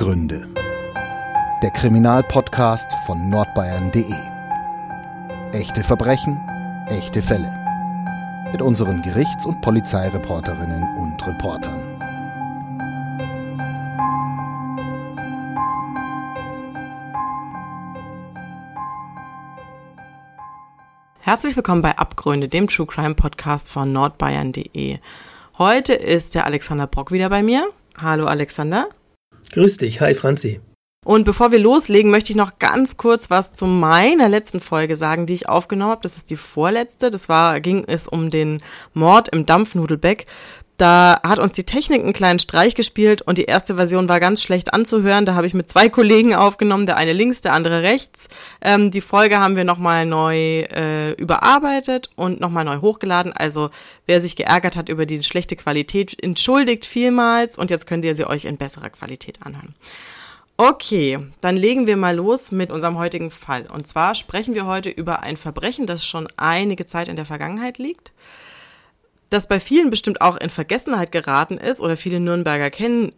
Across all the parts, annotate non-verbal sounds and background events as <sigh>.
Abgründe. Der Kriminalpodcast von nordbayern.de. Echte Verbrechen, echte Fälle. Mit unseren Gerichts- und Polizeireporterinnen und Reportern. Herzlich willkommen bei Abgründe, dem True Crime Podcast von nordbayern.de. Heute ist der Alexander Brock wieder bei mir. Hallo Alexander. Grüß dich, hi Franzi. Und bevor wir loslegen, möchte ich noch ganz kurz was zu meiner letzten Folge sagen, die ich aufgenommen habe. Das ist die vorletzte. Das war, ging es um den Mord im Dampfnudelbeck. Da hat uns die Technik einen kleinen Streich gespielt und die erste Version war ganz schlecht anzuhören. Da habe ich mit zwei Kollegen aufgenommen, der eine links, der andere rechts. Ähm, die Folge haben wir nochmal neu äh, überarbeitet und nochmal neu hochgeladen. Also wer sich geärgert hat über die schlechte Qualität, entschuldigt vielmals und jetzt könnt ihr sie euch in besserer Qualität anhören. Okay, dann legen wir mal los mit unserem heutigen Fall. Und zwar sprechen wir heute über ein Verbrechen, das schon einige Zeit in der Vergangenheit liegt das bei vielen bestimmt auch in Vergessenheit geraten ist oder viele Nürnberger kennen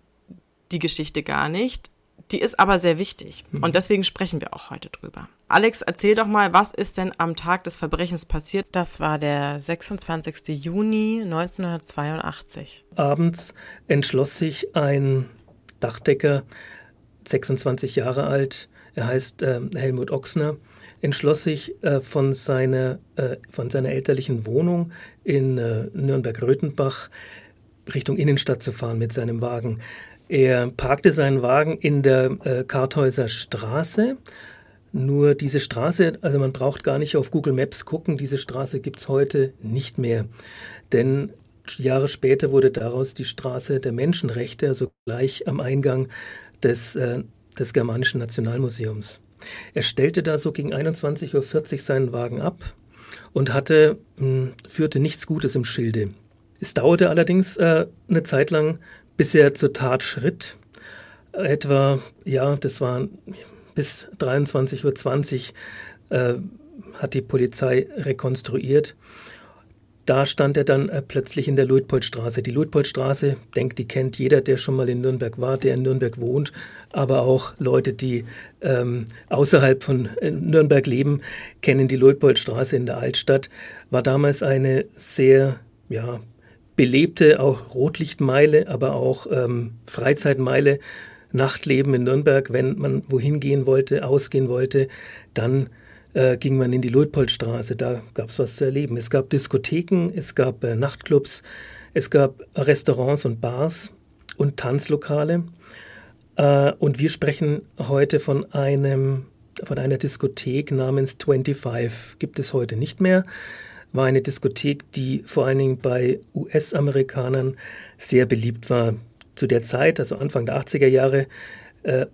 die Geschichte gar nicht. Die ist aber sehr wichtig mhm. und deswegen sprechen wir auch heute drüber. Alex, erzähl doch mal, was ist denn am Tag des Verbrechens passiert? Das war der 26. Juni 1982. Abends entschloss sich ein Dachdecker, 26 Jahre alt, er heißt äh, Helmut Ochsner, entschloss sich äh, von, seiner, äh, von seiner elterlichen Wohnung in äh, Nürnberg-Röthenbach Richtung Innenstadt zu fahren mit seinem Wagen. Er parkte seinen Wagen in der Karthäuser Straße. Nur diese Straße, also man braucht gar nicht auf Google Maps gucken, diese Straße gibt's heute nicht mehr. Denn Jahre später wurde daraus die Straße der Menschenrechte, also gleich am Eingang des, des Germanischen Nationalmuseums. Er stellte da so gegen 21.40 Uhr seinen Wagen ab und hatte, mh, hm, führte nichts Gutes im Schilde. Es dauerte allerdings äh, eine Zeit lang, bis er zur Tat schritt. Etwa, ja, das war bis 23.20 Uhr äh, hat die Polizei rekonstruiert da stand er dann äh, plötzlich in der Luitpoldstraße. Die Luitpoldstraße, denkt, die kennt jeder, der schon mal in Nürnberg war, der in Nürnberg wohnt, aber auch Leute, die ähm, außerhalb von äh, Nürnberg leben, kennen die Luitpoldstraße in der Altstadt. War damals eine sehr, ja, belebte, auch Rotlichtmeile, aber auch ähm, Freizeitmeile, Nachtleben in Nürnberg. Wenn man wohin gehen wollte, ausgehen wollte, dann äh, ging man in die Luitpoldstraße, da gab es was zu erleben. Es gab Diskotheken, es gab äh, Nachtclubs, es gab Restaurants und Bars und Tanzlokale. Äh, und wir sprechen heute von einem von einer Diskothek namens 25. Gibt es heute nicht mehr. War eine Diskothek, die vor allen Dingen bei US-Amerikanern sehr beliebt war. Zu der Zeit, also Anfang der 80er Jahre, äh,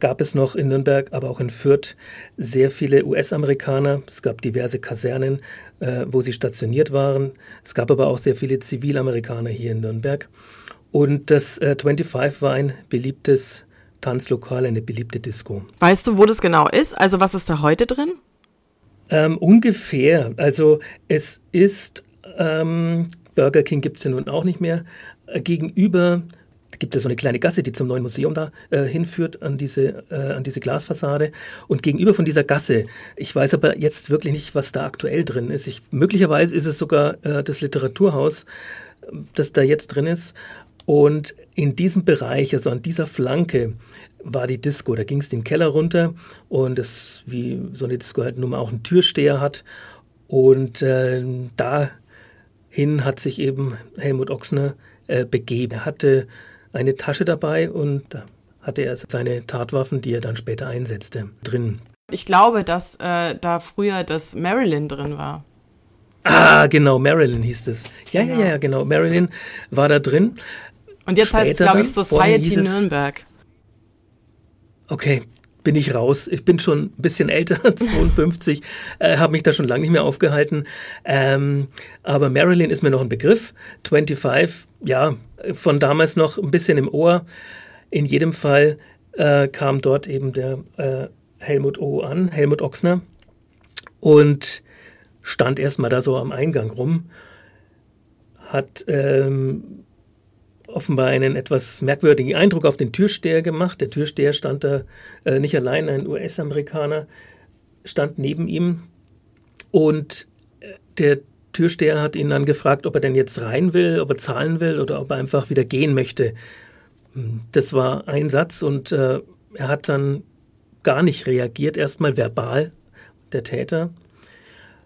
gab es noch in Nürnberg, aber auch in Fürth sehr viele US-Amerikaner. Es gab diverse Kasernen, äh, wo sie stationiert waren. Es gab aber auch sehr viele Zivilamerikaner hier in Nürnberg. Und das äh, 25 war ein beliebtes Tanzlokal, eine beliebte Disco. Weißt du, wo das genau ist? Also was ist da heute drin? Ähm, ungefähr. Also es ist, ähm, Burger King gibt es ja nun auch nicht mehr, äh, gegenüber gibt es so eine kleine Gasse, die zum neuen Museum da äh, hinführt, an diese, äh, an diese Glasfassade. Und gegenüber von dieser Gasse, ich weiß aber jetzt wirklich nicht, was da aktuell drin ist. Ich, möglicherweise ist es sogar äh, das Literaturhaus, das da jetzt drin ist. Und in diesem Bereich, also an dieser Flanke, war die Disco. Da ging es den Keller runter und das, wie so eine Disco halt nun mal auch einen Türsteher hat. Und äh, dahin hat sich eben Helmut Ochsner äh, begeben. Er hatte eine Tasche dabei und da hatte er seine Tatwaffen, die er dann später einsetzte, drin. Ich glaube, dass äh, da früher das Marilyn drin war. Ah, genau, Marilyn hieß es. Ja, genau. ja, ja, genau. Marilyn war da drin. Und jetzt heißt es, glaube ich, Society Nürnberg. Okay, bin ich raus. Ich bin schon ein bisschen älter, <laughs> 52, äh, habe mich da schon lange nicht mehr aufgehalten. Ähm, aber Marilyn ist mir noch ein Begriff. 25, ja, von damals noch ein bisschen im Ohr. In jedem Fall äh, kam dort eben der äh, Helmut O an, Helmut Ochsner, und stand erstmal da so am Eingang rum, hat ähm, offenbar einen etwas merkwürdigen Eindruck auf den Türsteher gemacht. Der Türsteher stand da äh, nicht allein, ein US-Amerikaner stand neben ihm und äh, der Türsteher hat ihn dann gefragt, ob er denn jetzt rein will, ob er zahlen will oder ob er einfach wieder gehen möchte. Das war ein Satz und äh, er hat dann gar nicht reagiert, erstmal verbal, der Täter,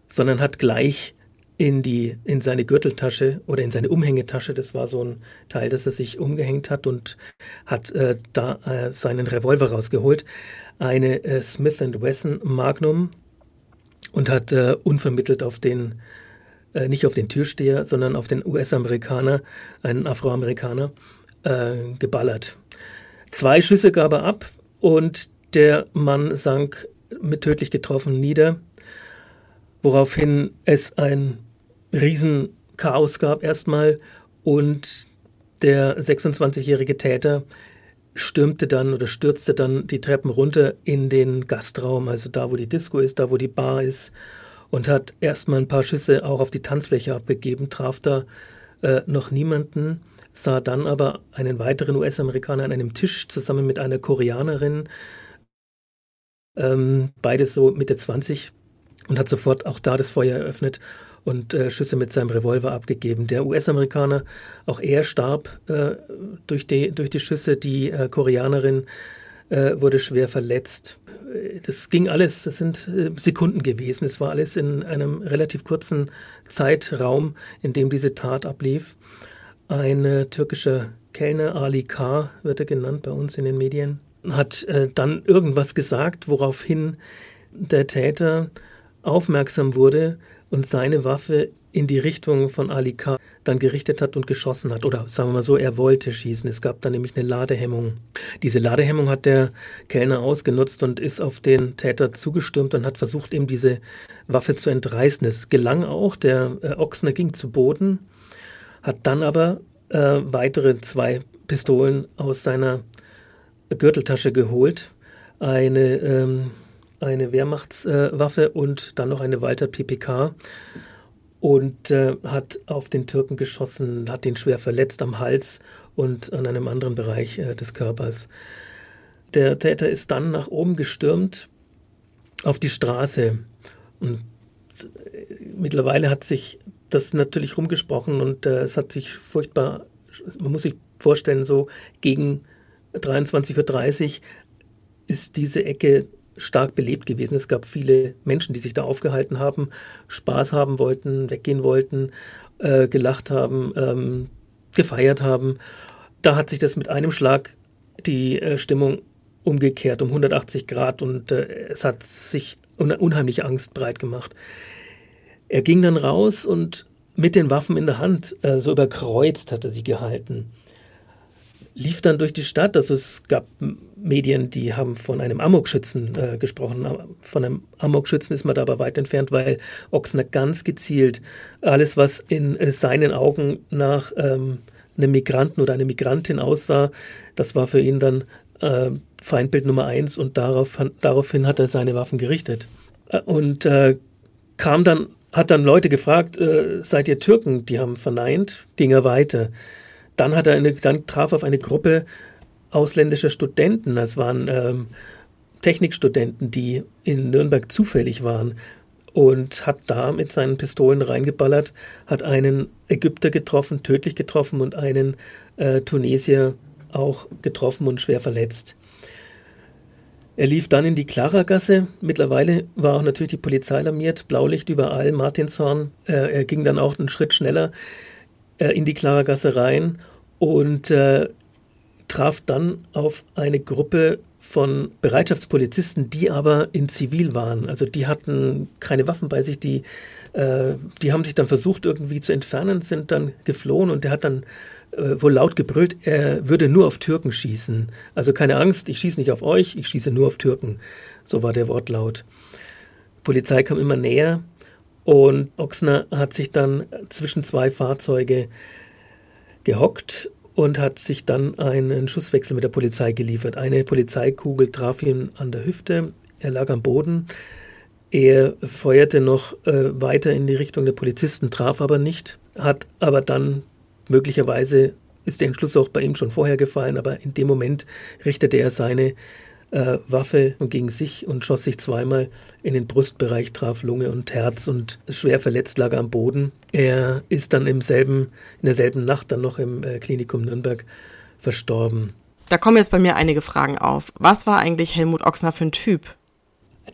sondern hat gleich in die in seine Gürteltasche oder in seine Umhängetasche, das war so ein Teil, das er sich umgehängt hat und hat äh, da äh, seinen Revolver rausgeholt, eine äh, Smith Wesson Magnum und hat äh, unvermittelt auf den äh, nicht auf den Türsteher, sondern auf den US-Amerikaner, einen Afroamerikaner, äh, geballert. Zwei Schüsse gab er ab und der Mann sank mit tödlich getroffen nieder, woraufhin es ein Riesenchaos gab erstmal und der 26-jährige Täter stürmte dann oder stürzte dann die Treppen runter in den Gastraum, also da, wo die Disco ist, da, wo die Bar ist und hat erstmal ein paar Schüsse auch auf die Tanzfläche abgegeben, traf da äh, noch niemanden, sah dann aber einen weiteren US-Amerikaner an einem Tisch zusammen mit einer Koreanerin, ähm, beides so Mitte 20 und hat sofort auch da das Feuer eröffnet und äh, Schüsse mit seinem Revolver abgegeben. Der US-Amerikaner, auch er starb äh, durch, die, durch die Schüsse. Die äh, Koreanerin äh, wurde schwer verletzt. Das ging alles, das sind äh, Sekunden gewesen. Es war alles in einem relativ kurzen Zeitraum, in dem diese Tat ablief. Ein äh, türkischer Kellner, Ali K., wird er genannt bei uns in den Medien, hat dann irgendwas gesagt, woraufhin der Täter aufmerksam wurde und seine Waffe in die Richtung von Ali K. dann gerichtet hat und geschossen hat. Oder sagen wir mal so, er wollte schießen. Es gab dann nämlich eine Ladehemmung. Diese Ladehemmung hat der Kellner ausgenutzt und ist auf den Täter zugestürmt und hat versucht, ihm diese Waffe zu entreißen. Es gelang auch. Der äh, Ochsner ging zu Boden, hat dann aber äh, weitere zwei Pistolen aus seiner Gürteltasche geholt. Eine ähm, eine Wehrmachtswaffe und dann noch eine Walter PPK und äh, hat auf den Türken geschossen, hat ihn schwer verletzt am Hals und an einem anderen Bereich äh, des Körpers. Der Täter ist dann nach oben gestürmt auf die Straße und äh, mittlerweile hat sich das natürlich rumgesprochen und äh, es hat sich furchtbar, man muss sich vorstellen, so gegen 23.30 Uhr ist diese Ecke stark belebt gewesen. Es gab viele Menschen, die sich da aufgehalten haben, Spaß haben wollten, weggehen wollten, äh, gelacht haben, ähm, gefeiert haben. Da hat sich das mit einem Schlag die äh, Stimmung umgekehrt um 180 Grad und äh, es hat sich une unheimliche Angst breit gemacht. Er ging dann raus und mit den Waffen in der Hand, äh, so überkreuzt hatte sie gehalten lief dann durch die Stadt. Also es gab Medien, die haben von einem Amokschützen äh, gesprochen. Von einem Amokschützen ist man da aber weit entfernt, weil Ochsner ganz gezielt alles, was in äh, seinen Augen nach ähm, einem Migranten oder einer Migrantin aussah, das war für ihn dann äh, Feindbild Nummer eins und darauf, daraufhin hat er seine Waffen gerichtet. Äh, und äh, kam dann, hat dann Leute gefragt, äh, seid ihr Türken? Die haben verneint, ging er weiter. Dann hat er eine, dann traf auf eine Gruppe ausländischer Studenten. Das waren ähm, Technikstudenten, die in Nürnberg zufällig waren und hat da mit seinen Pistolen reingeballert, hat einen Ägypter getroffen, tödlich getroffen und einen äh, Tunesier auch getroffen und schwer verletzt. Er lief dann in die Klaragasse. Mittlerweile war auch natürlich die Polizei alarmiert, Blaulicht überall, Martinshorn. Äh, er ging dann auch einen Schritt schneller äh, in die Klaragasse rein und äh, traf dann auf eine Gruppe von Bereitschaftspolizisten, die aber in Zivil waren. Also die hatten keine Waffen bei sich, die, äh, die haben sich dann versucht irgendwie zu entfernen, sind dann geflohen und der hat dann äh, wohl laut gebrüllt, er würde nur auf Türken schießen. Also keine Angst, ich schieße nicht auf euch, ich schieße nur auf Türken. So war der Wortlaut. Die Polizei kam immer näher und Ochsner hat sich dann zwischen zwei Fahrzeuge gehockt und hat sich dann einen Schusswechsel mit der Polizei geliefert. Eine Polizeikugel traf ihn an der Hüfte, er lag am Boden. Er feuerte noch äh, weiter in die Richtung der Polizisten, traf aber nicht, hat aber dann möglicherweise ist der Entschluss auch bei ihm schon vorher gefallen, aber in dem Moment richtete er seine äh, Waffe gegen sich und schoss sich zweimal in den Brustbereich, traf Lunge und Herz und schwer verletzt lag am Boden. Er ist dann im selben, in derselben Nacht dann noch im äh, Klinikum Nürnberg verstorben. Da kommen jetzt bei mir einige Fragen auf. Was war eigentlich Helmut Ochsner für ein Typ?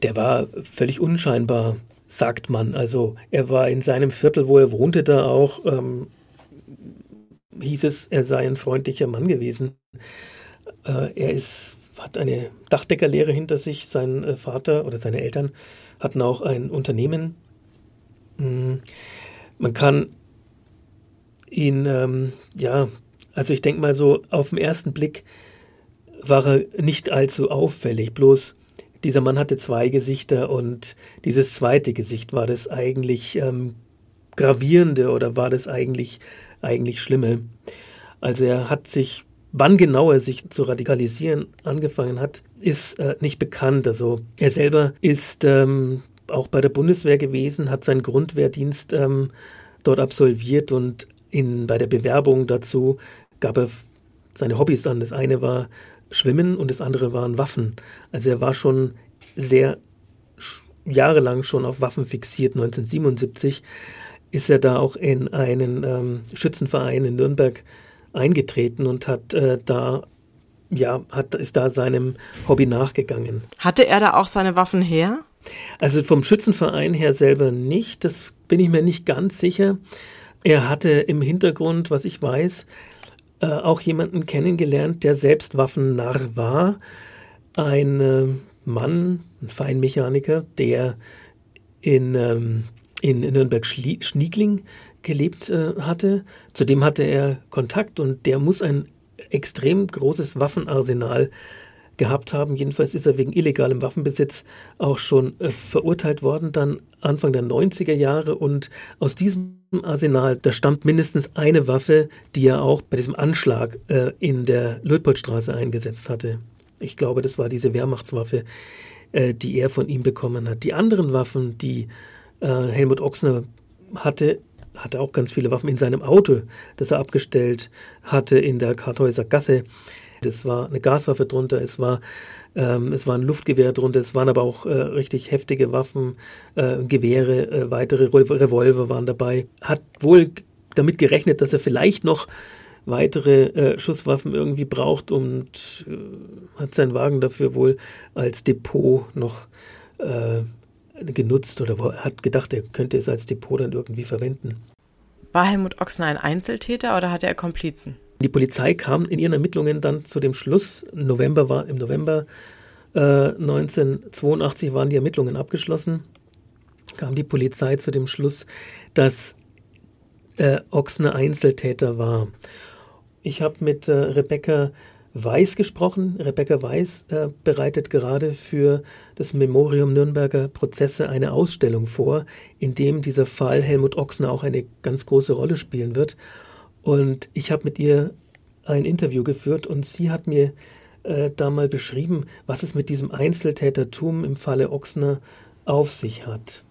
Der war völlig unscheinbar, sagt man. Also er war in seinem Viertel, wo er wohnte, da auch, ähm, hieß es, er sei ein freundlicher Mann gewesen. Äh, er ist hat eine Dachdeckerlehre hinter sich. Sein äh, Vater oder seine Eltern hatten auch ein Unternehmen. Hm, man kann ihn, ähm, ja, also ich denke mal so, auf den ersten Blick war er nicht allzu auffällig. Bloß dieser Mann hatte zwei Gesichter und dieses zweite Gesicht war das eigentlich ähm, gravierende oder war das eigentlich eigentlich schlimme. Also er hat sich Wann genau er sich zu radikalisieren angefangen hat, ist äh, nicht bekannt. Also er selber ist ähm, auch bei der Bundeswehr gewesen, hat seinen Grundwehrdienst ähm, dort absolviert und in, bei der Bewerbung dazu gab er seine Hobbys an. Das eine war Schwimmen und das andere waren Waffen. Also er war schon sehr jahrelang schon auf Waffen fixiert. 1977 ist er da auch in einen ähm, Schützenverein in Nürnberg eingetreten und hat äh, da ja, hat, ist da seinem Hobby nachgegangen. Hatte er da auch seine Waffen her? Also vom Schützenverein her selber nicht, das bin ich mir nicht ganz sicher. Er hatte im Hintergrund, was ich weiß, äh, auch jemanden kennengelernt, der selbst Waffennarr war. Ein äh, Mann, ein Feinmechaniker, der in, ähm, in Nürnberg-Schniegling gelebt äh, hatte. Zudem hatte er Kontakt und der muss ein extrem großes Waffenarsenal gehabt haben. Jedenfalls ist er wegen illegalem Waffenbesitz auch schon äh, verurteilt worden, dann Anfang der 90er Jahre. Und aus diesem Arsenal, da stammt mindestens eine Waffe, die er auch bei diesem Anschlag äh, in der Luitpoldstraße eingesetzt hatte. Ich glaube, das war diese Wehrmachtswaffe, äh, die er von ihm bekommen hat. Die anderen Waffen, die äh, Helmut Ochsner hatte, hatte auch ganz viele Waffen in seinem Auto, das er abgestellt hatte in der Karthäuser Gasse. Das war eine Gaswaffe drunter, es war, ähm, es war ein Luftgewehr drunter, es waren aber auch äh, richtig heftige Waffen, äh, Gewehre, äh, weitere Revolver waren dabei. Hat wohl damit gerechnet, dass er vielleicht noch weitere äh, Schusswaffen irgendwie braucht und äh, hat seinen Wagen dafür wohl als Depot noch äh, genutzt oder hat gedacht, er könnte es als Depot dann irgendwie verwenden. War Helmut Ochsner ein Einzeltäter oder hatte er Komplizen? Die Polizei kam in ihren Ermittlungen dann zu dem Schluss, November war, im November äh, 1982 waren die Ermittlungen abgeschlossen, kam die Polizei zu dem Schluss, dass äh, Ochsner Einzeltäter war. Ich habe mit äh, Rebecca Weiß gesprochen. Rebecca Weiß äh, bereitet gerade für das Memorium Nürnberger Prozesse eine Ausstellung vor, in dem dieser Fall Helmut Ochsner auch eine ganz große Rolle spielen wird. Und ich habe mit ihr ein Interview geführt und sie hat mir äh, da mal beschrieben, was es mit diesem Einzeltätertum im Falle Ochsner auf sich hat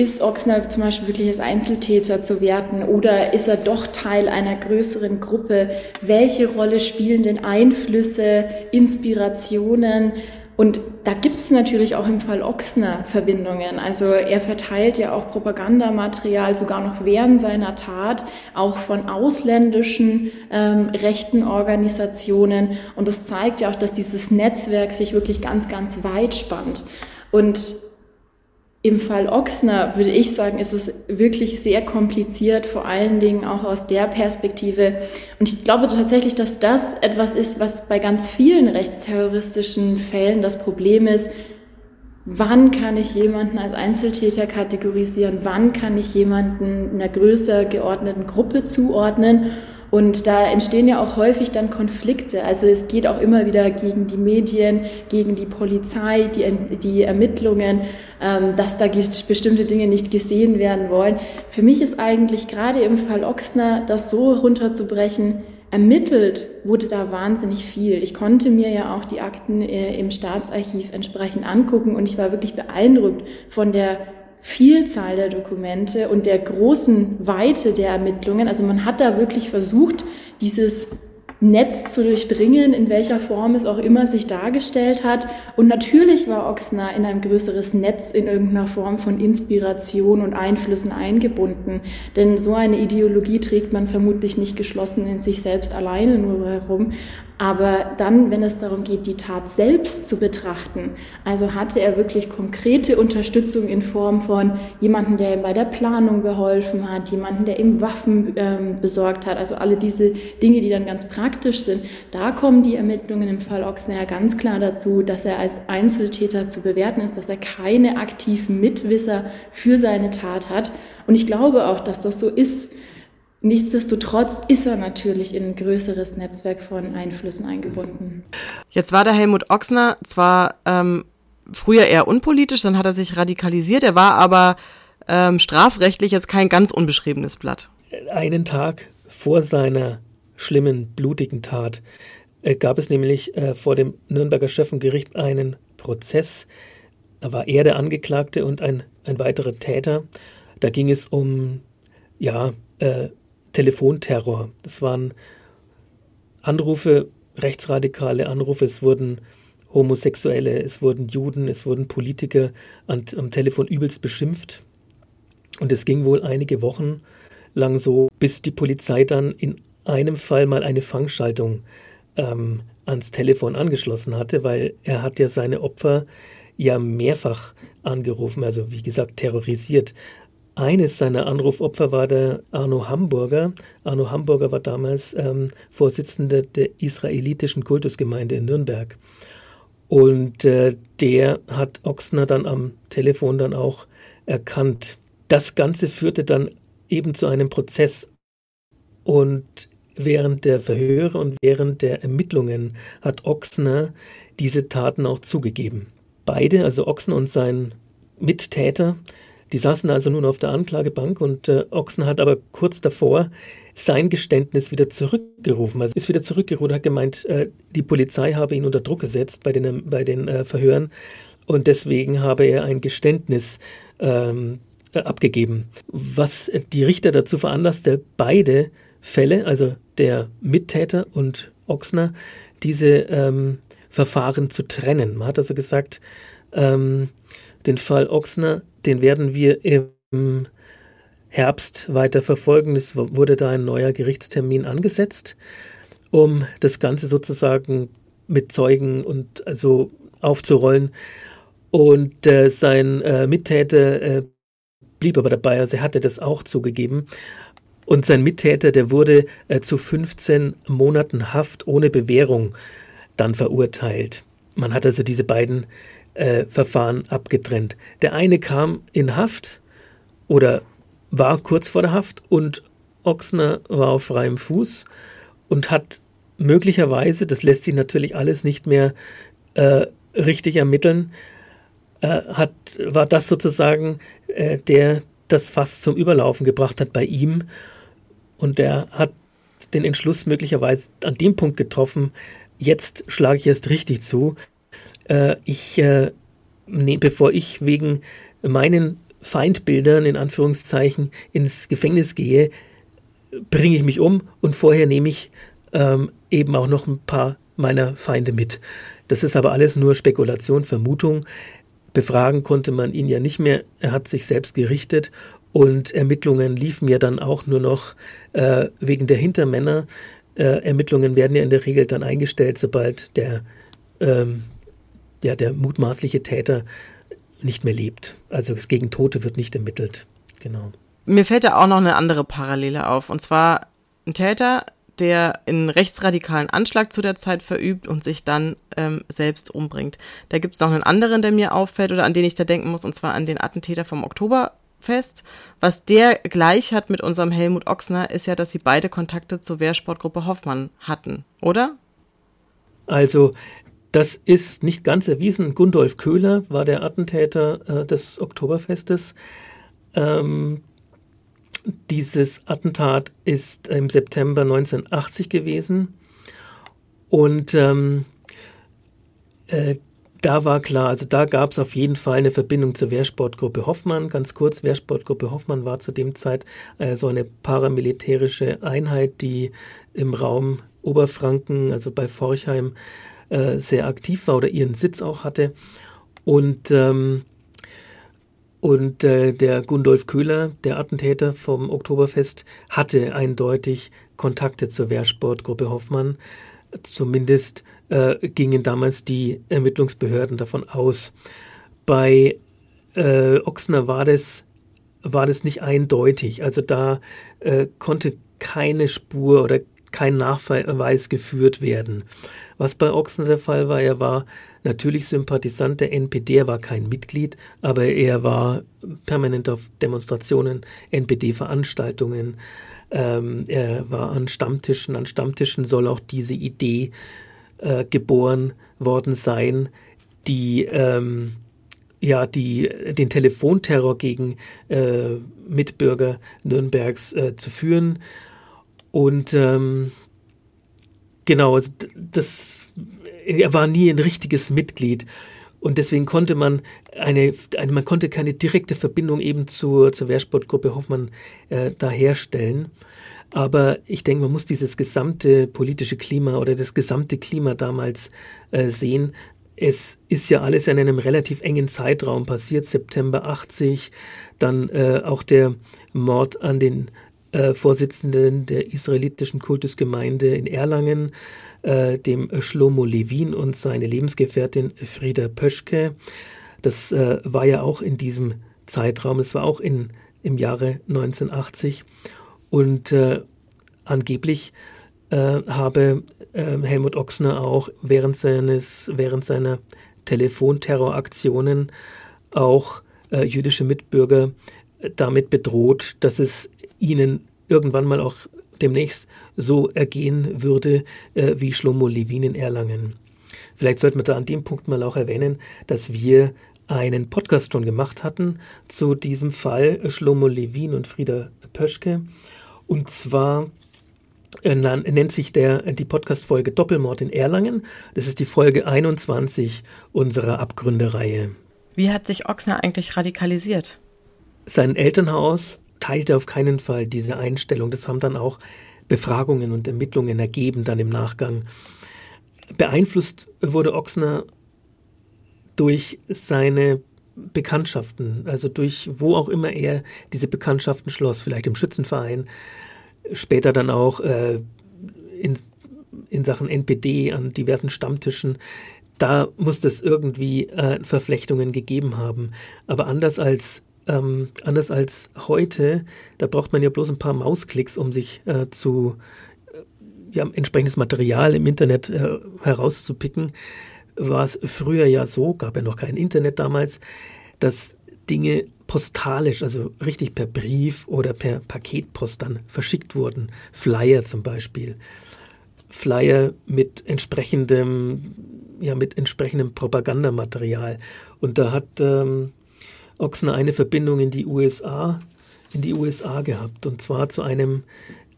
ist Ochsner zum Beispiel wirklich als Einzeltäter zu werten oder ist er doch Teil einer größeren Gruppe? Welche Rolle spielen denn Einflüsse, Inspirationen? Und da gibt es natürlich auch im Fall Ochsner Verbindungen. Also er verteilt ja auch Propagandamaterial sogar noch während seiner Tat, auch von ausländischen ähm, rechten Organisationen. Und das zeigt ja auch, dass dieses Netzwerk sich wirklich ganz, ganz weit spannt. Und im Fall Ochsner würde ich sagen, ist es wirklich sehr kompliziert, vor allen Dingen auch aus der Perspektive. Und ich glaube tatsächlich, dass das etwas ist, was bei ganz vielen rechtsterroristischen Fällen das Problem ist. Wann kann ich jemanden als Einzeltäter kategorisieren? Wann kann ich jemanden einer größer geordneten Gruppe zuordnen? Und da entstehen ja auch häufig dann Konflikte. Also es geht auch immer wieder gegen die Medien, gegen die Polizei, die, die Ermittlungen, ähm, dass da bestimmte Dinge nicht gesehen werden wollen. Für mich ist eigentlich gerade im Fall Ochsner das so runterzubrechen, ermittelt wurde da wahnsinnig viel. Ich konnte mir ja auch die Akten äh, im Staatsarchiv entsprechend angucken und ich war wirklich beeindruckt von der Vielzahl der Dokumente und der großen Weite der Ermittlungen. Also man hat da wirklich versucht, dieses Netz zu durchdringen, in welcher Form es auch immer sich dargestellt hat. Und natürlich war Oxner in ein größeres Netz in irgendeiner Form von Inspiration und Einflüssen eingebunden. Denn so eine Ideologie trägt man vermutlich nicht geschlossen in sich selbst alleine nur herum. Aber dann, wenn es darum geht, die Tat selbst zu betrachten, also hatte er wirklich konkrete Unterstützung in Form von jemanden, der ihm bei der Planung geholfen hat, jemanden, der ihm Waffen ähm, besorgt hat, also alle diese Dinge, die dann ganz praktisch sind, da kommen die Ermittlungen im Fall Oxner ganz klar dazu, dass er als Einzeltäter zu bewerten ist, dass er keine aktiven Mitwisser für seine Tat hat. Und ich glaube auch, dass das so ist, Nichtsdestotrotz ist er natürlich in ein größeres Netzwerk von Einflüssen eingebunden. Jetzt war der Helmut Ochsner zwar ähm, früher eher unpolitisch, dann hat er sich radikalisiert, er war aber ähm, strafrechtlich jetzt kein ganz unbeschriebenes Blatt. Einen Tag vor seiner schlimmen, blutigen Tat äh, gab es nämlich äh, vor dem Nürnberger Schöffengericht einen Prozess. Da war er der Angeklagte und ein, ein weiterer Täter. Da ging es um ja, äh, Telefonterror. Das waren Anrufe, rechtsradikale Anrufe, es wurden Homosexuelle, es wurden Juden, es wurden Politiker an, am Telefon übelst beschimpft. Und es ging wohl einige Wochen lang so, bis die Polizei dann in einem Fall mal eine Fangschaltung ähm, ans Telefon angeschlossen hatte, weil er hat ja seine Opfer ja mehrfach angerufen, also wie gesagt terrorisiert. Eines seiner Anrufopfer war der Arno Hamburger. Arno Hamburger war damals ähm, Vorsitzender der israelitischen Kultusgemeinde in Nürnberg. Und äh, der hat Ochsner dann am Telefon dann auch erkannt. Das Ganze führte dann eben zu einem Prozess. Und während der Verhöre und während der Ermittlungen hat Ochsner diese Taten auch zugegeben. Beide, also Ochsner und sein Mittäter, die saßen also nun auf der Anklagebank und äh, Ochsen hat aber kurz davor sein Geständnis wieder zurückgerufen. Also ist wieder zurückgerufen, hat gemeint, äh, die Polizei habe ihn unter Druck gesetzt bei den, bei den äh, Verhören und deswegen habe er ein Geständnis ähm, äh, abgegeben. Was die Richter dazu veranlasste, beide Fälle, also der Mittäter und Ochsner, diese ähm, Verfahren zu trennen. Man hat also gesagt, ähm, den Fall Ochsner den werden wir im Herbst weiter verfolgen. Es wurde da ein neuer Gerichtstermin angesetzt, um das Ganze sozusagen mit Zeugen und also aufzurollen. Und äh, sein äh, Mittäter äh, blieb aber dabei, also er hatte das auch zugegeben. Und sein Mittäter, der wurde äh, zu 15 Monaten Haft ohne Bewährung dann verurteilt. Man hat also diese beiden äh, Verfahren abgetrennt. Der eine kam in Haft oder war kurz vor der Haft und Ochsner war auf freiem Fuß und hat möglicherweise, das lässt sich natürlich alles nicht mehr äh, richtig ermitteln, äh, hat, war das sozusagen äh, der das Fass zum Überlaufen gebracht hat bei ihm und der hat den Entschluss möglicherweise an dem Punkt getroffen, jetzt schlage ich erst richtig zu, äh, ich, äh, ne, bevor ich wegen meinen Feindbildern in Anführungszeichen ins Gefängnis gehe, bringe ich mich um und vorher nehme ich ähm, eben auch noch ein paar meiner Feinde mit. Das ist aber alles nur Spekulation, Vermutung. Befragen konnte man ihn ja nicht mehr. Er hat sich selbst gerichtet und Ermittlungen liefen ja dann auch nur noch äh, wegen der Hintermänner. Äh, Ermittlungen werden ja in der Regel dann eingestellt, sobald der ähm, ja, der mutmaßliche Täter nicht mehr lebt. Also gegen Tote wird nicht ermittelt. Genau. Mir fällt da auch noch eine andere Parallele auf. Und zwar ein Täter, der einen rechtsradikalen Anschlag zu der Zeit verübt und sich dann ähm, selbst umbringt. Da gibt es noch einen anderen, der mir auffällt oder an den ich da denken muss, und zwar an den Attentäter vom Oktoberfest. Was der gleich hat mit unserem Helmut Ochsner, ist ja, dass sie beide Kontakte zur Wehrsportgruppe Hoffmann hatten, oder? Also das ist nicht ganz erwiesen. Gundolf Köhler war der Attentäter äh, des Oktoberfestes. Ähm, dieses Attentat ist im September 1980 gewesen. Und ähm, äh, da war klar, also da gab es auf jeden Fall eine Verbindung zur Wehrsportgruppe Hoffmann. Ganz kurz, Wehrsportgruppe Hoffmann war zu dem Zeit äh, so eine paramilitärische Einheit, die im Raum Oberfranken, also bei Forchheim, äh, sehr aktiv war oder ihren Sitz auch hatte. Und ähm, und äh, der Gundolf Köhler, der Attentäter vom Oktoberfest, hatte eindeutig Kontakte zur Wehrsportgruppe Hoffmann. Zumindest äh, gingen damals die Ermittlungsbehörden davon aus. Bei äh, Ochsner war das, war das nicht eindeutig. Also da äh, konnte keine Spur oder kein Nachweis geführt werden. Was bei Ochsner der Fall war, er war natürlich Sympathisant der NPD, er war kein Mitglied, aber er war permanent auf Demonstrationen, NPD-Veranstaltungen, ähm, er war an Stammtischen, an Stammtischen soll auch diese Idee äh, geboren worden sein, die ähm, ja die den Telefonterror gegen äh, Mitbürger Nürnbergs äh, zu führen und ähm, genau also das er war nie ein richtiges Mitglied und deswegen konnte man eine, eine man konnte keine direkte Verbindung eben zur, zur Wehrsportgruppe Hoffmann äh, da herstellen. Aber ich denke, man muss dieses gesamte politische Klima oder das gesamte Klima damals äh, sehen. Es ist ja alles in einem relativ engen Zeitraum passiert, September 80, dann äh, auch der Mord an den äh, Vorsitzenden der israelitischen Kultusgemeinde in Erlangen, äh, dem Shlomo Levin und seine Lebensgefährtin Frieda Pöschke. Das äh, war ja auch in diesem Zeitraum, es war auch in, im Jahre 1980 und äh, angeblich äh, habe äh, Helmut Ochsner auch während seines, während seiner Telefonterroraktionen auch äh, jüdische Mitbürger damit bedroht, dass es ihnen irgendwann mal auch demnächst so ergehen würde äh, wie Schlomo Levin in Erlangen. Vielleicht sollte man da an dem Punkt mal auch erwähnen, dass wir einen Podcast schon gemacht hatten zu diesem Fall Schlomo Levin und Frieda Pöschke. Und zwar äh, nennt sich der, die Podcast-Folge Doppelmord in Erlangen. Das ist die Folge 21 unserer Abgründereihe. Wie hat sich Ochsner eigentlich radikalisiert? Sein Elternhaus teilte auf keinen Fall diese Einstellung. Das haben dann auch Befragungen und Ermittlungen ergeben dann im Nachgang. Beeinflusst wurde Ochsner durch seine Bekanntschaften, also durch wo auch immer er diese Bekanntschaften schloss, vielleicht im Schützenverein, später dann auch äh, in, in Sachen NPD an diversen Stammtischen. Da muss es irgendwie äh, Verflechtungen gegeben haben. Aber anders als ähm, anders als heute, da braucht man ja bloß ein paar Mausklicks, um sich äh, zu äh, ja, entsprechendes Material im Internet äh, herauszupicken. War es früher ja so, gab ja noch kein Internet damals, dass Dinge postalisch, also richtig per Brief oder per Paketpost dann verschickt wurden. Flyer zum Beispiel. Flyer mit entsprechendem, ja, mit entsprechendem Propagandamaterial. Und da hat ähm, Ochsner eine Verbindung in die USA, in die USA gehabt und zwar zu einem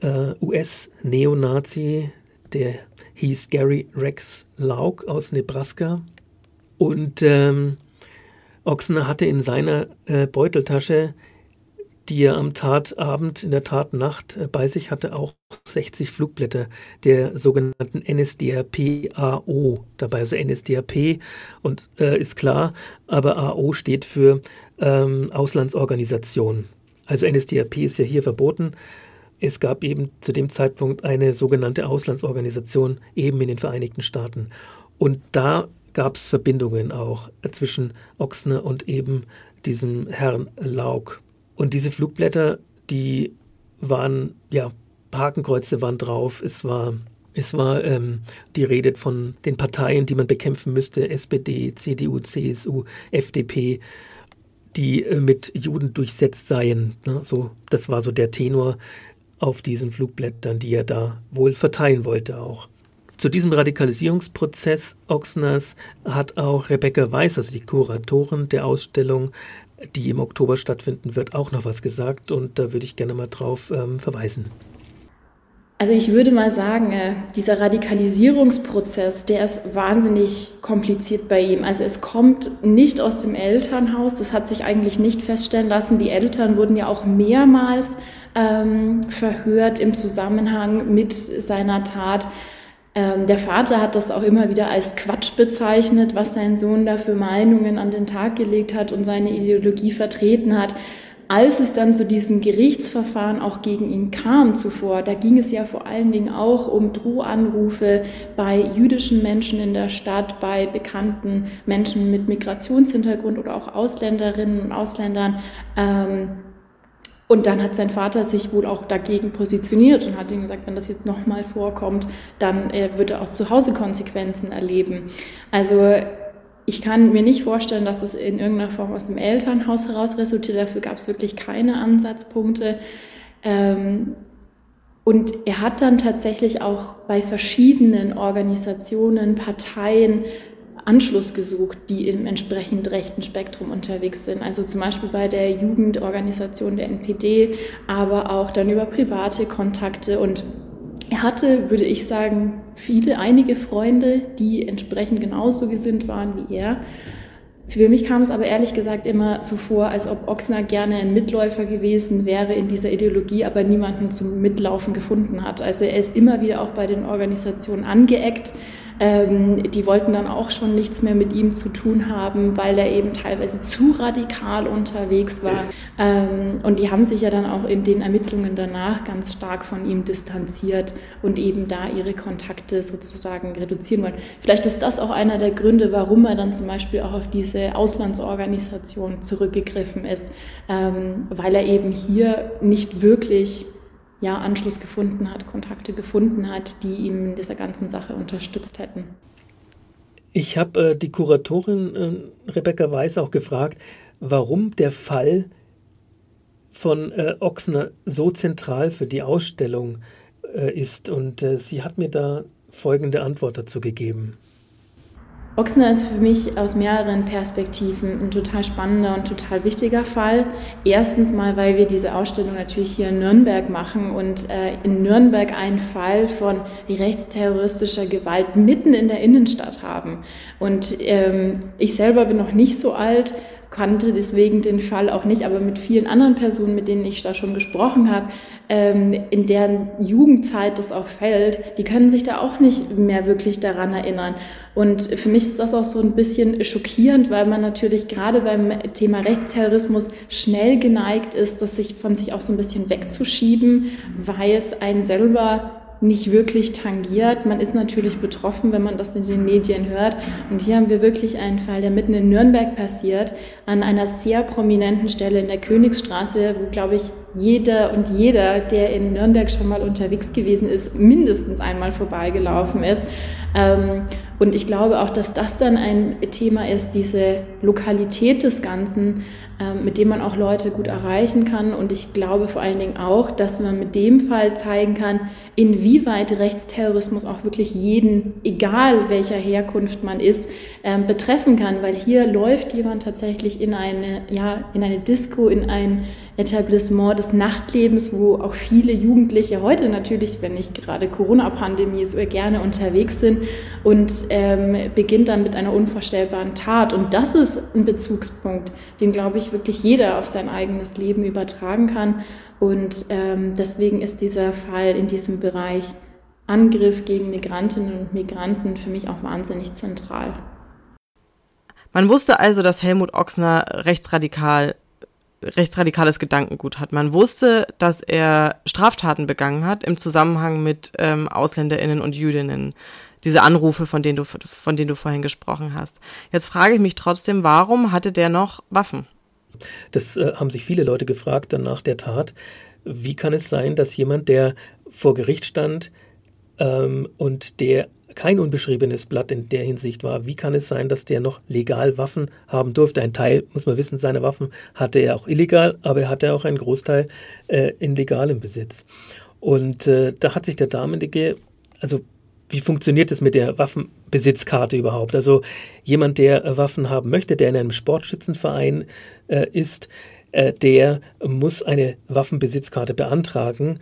äh, US-Neonazi, der hieß Gary Rex Lauk aus Nebraska und ähm, Ochsner hatte in seiner äh, Beuteltasche, die er am Tatabend, in der Tatnacht äh, bei sich hatte, auch 60 Flugblätter der sogenannten NSDAP-AO dabei. Also NSDAP und äh, ist klar, aber AO steht für ähm, Auslandsorganisation. Also NSDAP ist ja hier verboten. Es gab eben zu dem Zeitpunkt eine sogenannte Auslandsorganisation eben in den Vereinigten Staaten. Und da gab es Verbindungen auch zwischen Ochsner und eben diesem Herrn Lauk. Und diese Flugblätter, die waren, ja, Hakenkreuze waren drauf. Es war, es war ähm, die Rede von den Parteien, die man bekämpfen müsste: SPD, CDU, CSU, FDP die äh, mit Juden durchsetzt seien. Ne? So, das war so der Tenor auf diesen Flugblättern, die er da wohl verteilen wollte auch. Zu diesem Radikalisierungsprozess Ochsners hat auch Rebecca Weiß, also die Kuratorin der Ausstellung, die im Oktober stattfinden wird, auch noch was gesagt und da würde ich gerne mal drauf ähm, verweisen. Also ich würde mal sagen, äh, dieser Radikalisierungsprozess, der ist wahnsinnig kompliziert bei ihm. Also es kommt nicht aus dem Elternhaus, das hat sich eigentlich nicht feststellen lassen. Die Eltern wurden ja auch mehrmals ähm, verhört im Zusammenhang mit seiner Tat. Ähm, der Vater hat das auch immer wieder als Quatsch bezeichnet, was sein Sohn da für Meinungen an den Tag gelegt hat und seine Ideologie vertreten hat als es dann zu diesem Gerichtsverfahren auch gegen ihn kam zuvor, da ging es ja vor allen Dingen auch um Drohanrufe bei jüdischen Menschen in der Stadt, bei bekannten Menschen mit Migrationshintergrund oder auch Ausländerinnen und Ausländern. Ähm, und dann hat sein Vater sich wohl auch dagegen positioniert und hat ihm gesagt, wenn das jetzt nochmal vorkommt, dann äh, wird er auch zu Hause Konsequenzen erleben. Also ich kann mir nicht vorstellen, dass das in irgendeiner Form aus dem Elternhaus heraus resultiert. Dafür gab es wirklich keine Ansatzpunkte. Ähm, und er hat dann tatsächlich auch bei verschiedenen Organisationen, Parteien Anschluss gesucht, die im entsprechend rechten Spektrum unterwegs sind. Also zum Beispiel bei der Jugendorganisation der NPD, aber auch dann über private Kontakte und er hatte, würde ich sagen, viele, einige Freunde, die entsprechend genauso gesinnt waren wie er. Für mich kam es aber ehrlich gesagt immer so vor, als ob Ochsner gerne ein Mitläufer gewesen wäre in dieser Ideologie, aber niemanden zum Mitlaufen gefunden hat. Also er ist immer wieder auch bei den Organisationen angeeckt ähm, die wollten dann auch schon nichts mehr mit ihm zu tun haben, weil er eben teilweise zu radikal unterwegs war. Ähm, und die haben sich ja dann auch in den Ermittlungen danach ganz stark von ihm distanziert und eben da ihre Kontakte sozusagen reduzieren wollen. Vielleicht ist das auch einer der Gründe, warum er dann zum Beispiel auch auf diese Auslandsorganisation zurückgegriffen ist, ähm, weil er eben hier nicht wirklich ja, Anschluss gefunden hat, Kontakte gefunden hat, die ihm in dieser ganzen Sache unterstützt hätten. Ich habe äh, die Kuratorin äh, Rebecca Weiß auch gefragt, warum der Fall von äh, Ochsner so zentral für die Ausstellung äh, ist. Und äh, sie hat mir da folgende Antwort dazu gegeben. Ochsner ist für mich aus mehreren Perspektiven ein total spannender und total wichtiger Fall. Erstens mal, weil wir diese Ausstellung natürlich hier in Nürnberg machen und äh, in Nürnberg einen Fall von rechtsterroristischer Gewalt mitten in der Innenstadt haben. Und ähm, ich selber bin noch nicht so alt, kannte deswegen den Fall auch nicht, aber mit vielen anderen Personen, mit denen ich da schon gesprochen habe, ähm, in deren Jugendzeit das auch fällt, die können sich da auch nicht mehr wirklich daran erinnern. Und für mich ist das auch so ein bisschen schockierend, weil man natürlich gerade beim Thema Rechtsterrorismus schnell geneigt ist, das sich von sich auch so ein bisschen wegzuschieben, weil es einen selber nicht wirklich tangiert. Man ist natürlich betroffen, wenn man das in den Medien hört. Und hier haben wir wirklich einen Fall, der mitten in Nürnberg passiert, an einer sehr prominenten Stelle in der Königsstraße, wo, glaube ich, jeder und jeder, der in Nürnberg schon mal unterwegs gewesen ist, mindestens einmal vorbeigelaufen ist. Ähm, und ich glaube auch, dass das dann ein Thema ist, diese Lokalität des Ganzen, mit dem man auch Leute gut erreichen kann. Und ich glaube vor allen Dingen auch, dass man mit dem Fall zeigen kann, inwieweit Rechtsterrorismus auch wirklich jeden, egal welcher Herkunft man ist, ähm, betreffen kann. Weil hier läuft jemand tatsächlich in eine, ja, in eine Disco, in ein Etablissement des Nachtlebens, wo auch viele Jugendliche heute natürlich, wenn nicht gerade Corona-Pandemie ist, gerne unterwegs sind und ähm, beginnt dann mit einer unvorstellbaren Tat. Und das ist ein Bezugspunkt, den, glaube ich, wirklich jeder auf sein eigenes Leben übertragen kann. Und ähm, deswegen ist dieser Fall in diesem Bereich Angriff gegen Migrantinnen und Migranten für mich auch wahnsinnig zentral. Man wusste also, dass Helmut Ochsner rechtsradikal rechtsradikales Gedankengut hat. Man wusste, dass er Straftaten begangen hat im Zusammenhang mit ähm, Ausländerinnen und Jüdinnen. Diese Anrufe, von denen du von denen du vorhin gesprochen hast. Jetzt frage ich mich trotzdem, warum hatte der noch Waffen? Das äh, haben sich viele Leute gefragt dann nach der Tat. Wie kann es sein, dass jemand, der vor Gericht stand ähm, und der kein unbeschriebenes Blatt in der Hinsicht war. Wie kann es sein, dass der noch legal Waffen haben durfte? Ein Teil, muss man wissen, seiner Waffen hatte er auch illegal, aber er hatte auch einen Großteil äh, in legalem Besitz. Und äh, da hat sich der damalige, also wie funktioniert es mit der Waffenbesitzkarte überhaupt? Also jemand, der äh, Waffen haben möchte, der in einem Sportschützenverein äh, ist, äh, der muss eine Waffenbesitzkarte beantragen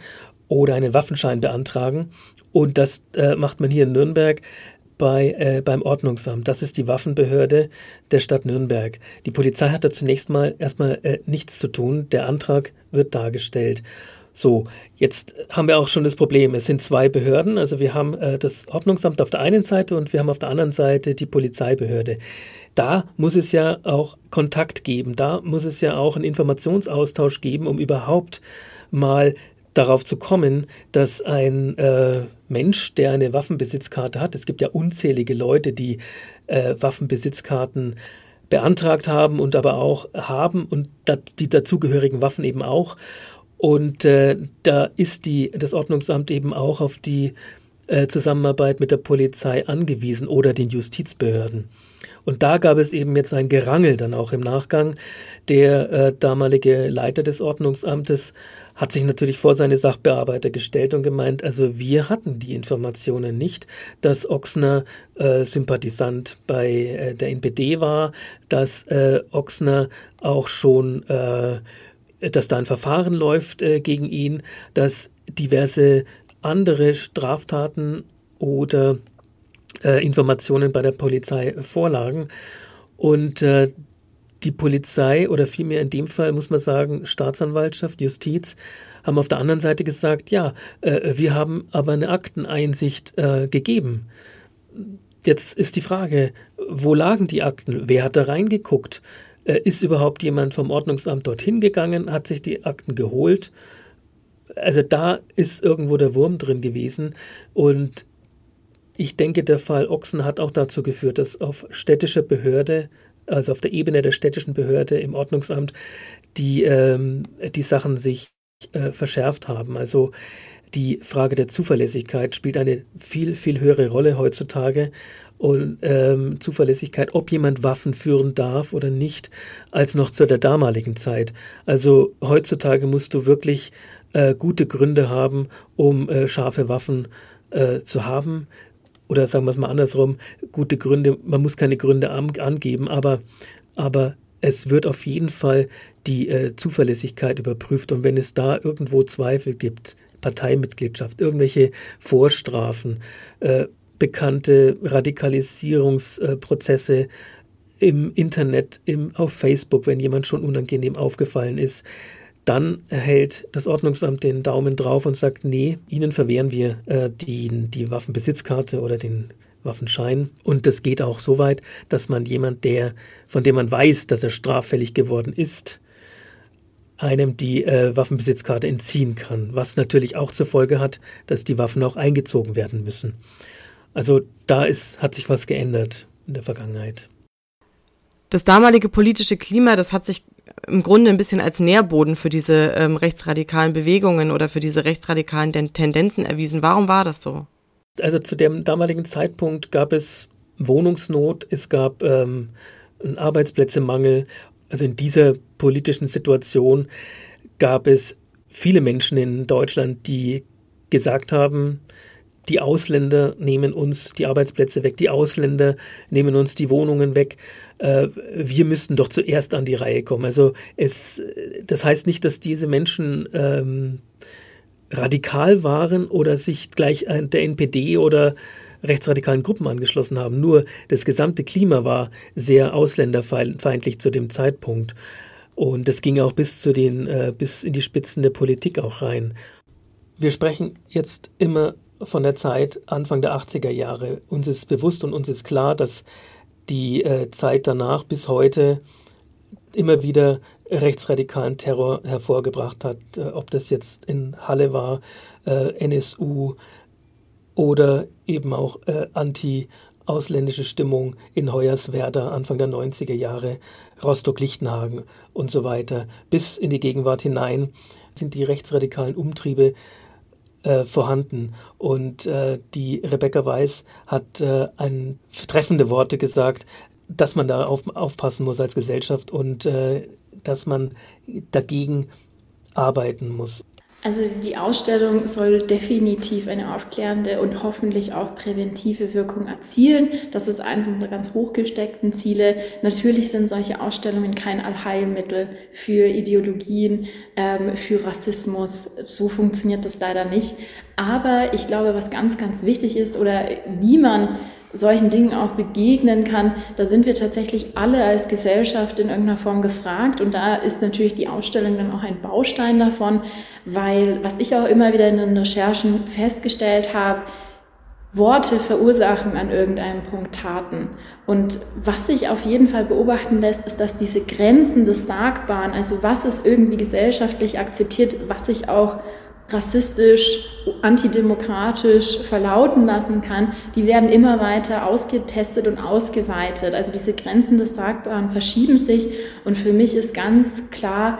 oder einen Waffenschein beantragen. Und das äh, macht man hier in Nürnberg bei, äh, beim Ordnungsamt. Das ist die Waffenbehörde der Stadt Nürnberg. Die Polizei hat da zunächst mal erstmal äh, nichts zu tun. Der Antrag wird dargestellt. So, jetzt haben wir auch schon das Problem. Es sind zwei Behörden. Also wir haben äh, das Ordnungsamt auf der einen Seite und wir haben auf der anderen Seite die Polizeibehörde. Da muss es ja auch Kontakt geben. Da muss es ja auch einen Informationsaustausch geben, um überhaupt mal darauf zu kommen, dass ein äh, Mensch, der eine Waffenbesitzkarte hat, es gibt ja unzählige Leute, die äh, Waffenbesitzkarten beantragt haben und aber auch haben und die dazugehörigen Waffen eben auch. Und äh, da ist die, das Ordnungsamt eben auch auf die äh, Zusammenarbeit mit der Polizei angewiesen oder den Justizbehörden. Und da gab es eben jetzt ein Gerangel dann auch im Nachgang. Der äh, damalige Leiter des Ordnungsamtes hat sich natürlich vor seine Sachbearbeiter gestellt und gemeint, also wir hatten die Informationen nicht, dass Ochsner äh, Sympathisant bei äh, der NPD war, dass äh, Ochsner auch schon, äh, dass da ein Verfahren läuft äh, gegen ihn, dass diverse andere Straftaten oder äh, Informationen bei der Polizei vorlagen. Und äh, die Polizei oder vielmehr in dem Fall muss man sagen Staatsanwaltschaft, Justiz haben auf der anderen Seite gesagt, ja, äh, wir haben aber eine Akteneinsicht äh, gegeben. Jetzt ist die Frage, wo lagen die Akten? Wer hat da reingeguckt? Äh, ist überhaupt jemand vom Ordnungsamt dorthin gegangen, hat sich die Akten geholt? Also da ist irgendwo der Wurm drin gewesen und ich denke, der Fall Ochsen hat auch dazu geführt, dass auf städtischer Behörde also auf der Ebene der städtischen Behörde im Ordnungsamt, die, ähm, die Sachen sich äh, verschärft haben. Also die Frage der Zuverlässigkeit spielt eine viel, viel höhere Rolle heutzutage und ähm, Zuverlässigkeit, ob jemand Waffen führen darf oder nicht, als noch zu der damaligen Zeit. Also heutzutage musst du wirklich äh, gute Gründe haben, um äh, scharfe Waffen äh, zu haben oder sagen wir es mal andersrum, gute Gründe, man muss keine Gründe angeben, aber, aber es wird auf jeden Fall die äh, Zuverlässigkeit überprüft und wenn es da irgendwo Zweifel gibt, Parteimitgliedschaft, irgendwelche Vorstrafen, äh, bekannte Radikalisierungsprozesse im Internet, im, auf Facebook, wenn jemand schon unangenehm aufgefallen ist, dann hält das Ordnungsamt den Daumen drauf und sagt, nee, Ihnen verwehren wir äh, die, die Waffenbesitzkarte oder den Waffenschein. Und das geht auch so weit, dass man jemand, der, von dem man weiß, dass er straffällig geworden ist, einem die äh, Waffenbesitzkarte entziehen kann, was natürlich auch zur Folge hat, dass die Waffen auch eingezogen werden müssen. Also da ist, hat sich was geändert in der Vergangenheit. Das damalige politische Klima, das hat sich im Grunde ein bisschen als Nährboden für diese ähm, rechtsradikalen Bewegungen oder für diese rechtsradikalen Tendenzen erwiesen. Warum war das so? Also zu dem damaligen Zeitpunkt gab es Wohnungsnot, es gab ähm, einen Arbeitsplätzemangel. Also in dieser politischen Situation gab es viele Menschen in Deutschland, die gesagt haben, die Ausländer nehmen uns die Arbeitsplätze weg, die Ausländer nehmen uns die Wohnungen weg äh, wir müssten doch zuerst an die Reihe kommen. Also es, das heißt nicht, dass diese Menschen ähm, radikal waren oder sich gleich der NPD oder rechtsradikalen Gruppen angeschlossen haben. Nur das gesamte Klima war sehr ausländerfeindlich zu dem Zeitpunkt. Und das ging auch bis zu den, äh, bis in die Spitzen der Politik auch rein. Wir sprechen jetzt immer von der Zeit Anfang der 80er Jahre. Uns ist bewusst und uns ist klar, dass die äh, Zeit danach bis heute immer wieder rechtsradikalen Terror hervorgebracht hat, äh, ob das jetzt in Halle war, äh, NSU oder eben auch äh, anti-ausländische Stimmung in Hoyerswerda Anfang der 90er Jahre, Rostock-Lichtenhagen und so weiter. Bis in die Gegenwart hinein sind die rechtsradikalen Umtriebe äh, vorhanden. Und äh, die Rebecca Weiß hat äh, ein, treffende Worte gesagt, dass man da auf, aufpassen muss als Gesellschaft und äh, dass man dagegen arbeiten muss. Also die Ausstellung soll definitiv eine aufklärende und hoffentlich auch präventive Wirkung erzielen. Das ist eines unserer ganz hochgesteckten Ziele. Natürlich sind solche Ausstellungen kein Allheilmittel für Ideologien, ähm, für Rassismus. So funktioniert das leider nicht. Aber ich glaube, was ganz, ganz wichtig ist oder wie man solchen Dingen auch begegnen kann, da sind wir tatsächlich alle als Gesellschaft in irgendeiner Form gefragt. Und da ist natürlich die Ausstellung dann auch ein Baustein davon, weil was ich auch immer wieder in den Recherchen festgestellt habe, Worte verursachen an irgendeinem Punkt Taten. Und was sich auf jeden Fall beobachten lässt, ist, dass diese Grenzen des Sagbaren, also was ist irgendwie gesellschaftlich akzeptiert, was sich auch rassistisch, antidemokratisch verlauten lassen kann, die werden immer weiter ausgetestet und ausgeweitet. Also diese Grenzen des Sagbaren verschieben sich und für mich ist ganz klar,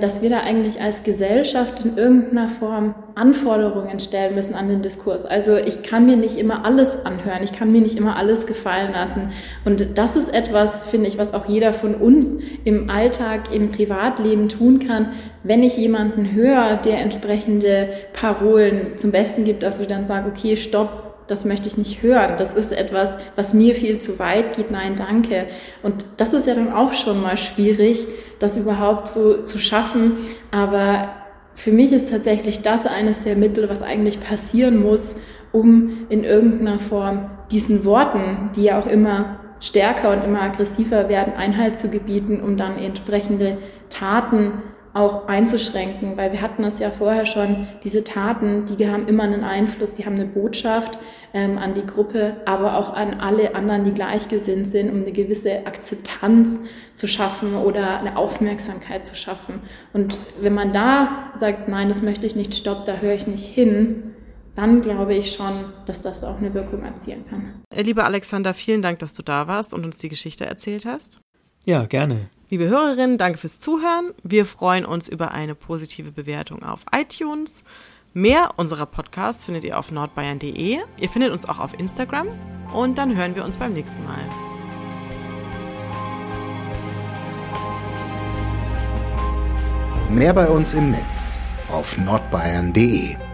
dass wir da eigentlich als Gesellschaft in irgendeiner Form Anforderungen stellen müssen an den Diskurs. Also ich kann mir nicht immer alles anhören, ich kann mir nicht immer alles gefallen lassen. Und das ist etwas, finde ich, was auch jeder von uns im Alltag, im Privatleben tun kann, wenn ich jemanden höre, der entsprechende Parolen zum Besten gibt, dass ich dann sage, okay, stopp, das möchte ich nicht hören. Das ist etwas, was mir viel zu weit geht. Nein, danke. Und das ist ja dann auch schon mal schwierig, das überhaupt so zu schaffen. Aber für mich ist tatsächlich das eines der Mittel, was eigentlich passieren muss, um in irgendeiner Form diesen Worten, die ja auch immer stärker und immer aggressiver werden, Einhalt zu gebieten, um dann entsprechende Taten auch einzuschränken, weil wir hatten das ja vorher schon, diese Taten, die haben immer einen Einfluss, die haben eine Botschaft ähm, an die Gruppe, aber auch an alle anderen, die gleichgesinnt sind, um eine gewisse Akzeptanz zu schaffen oder eine Aufmerksamkeit zu schaffen. Und wenn man da sagt, nein, das möchte ich nicht, stopp, da höre ich nicht hin, dann glaube ich schon, dass das auch eine Wirkung erzielen kann. Äh, lieber Alexander, vielen Dank, dass du da warst und uns die Geschichte erzählt hast. Ja, gerne. Liebe Hörerinnen, danke fürs Zuhören. Wir freuen uns über eine positive Bewertung auf iTunes. Mehr unserer Podcasts findet ihr auf nordbayern.de. Ihr findet uns auch auf Instagram und dann hören wir uns beim nächsten Mal. Mehr bei uns im Netz auf nordbayern.de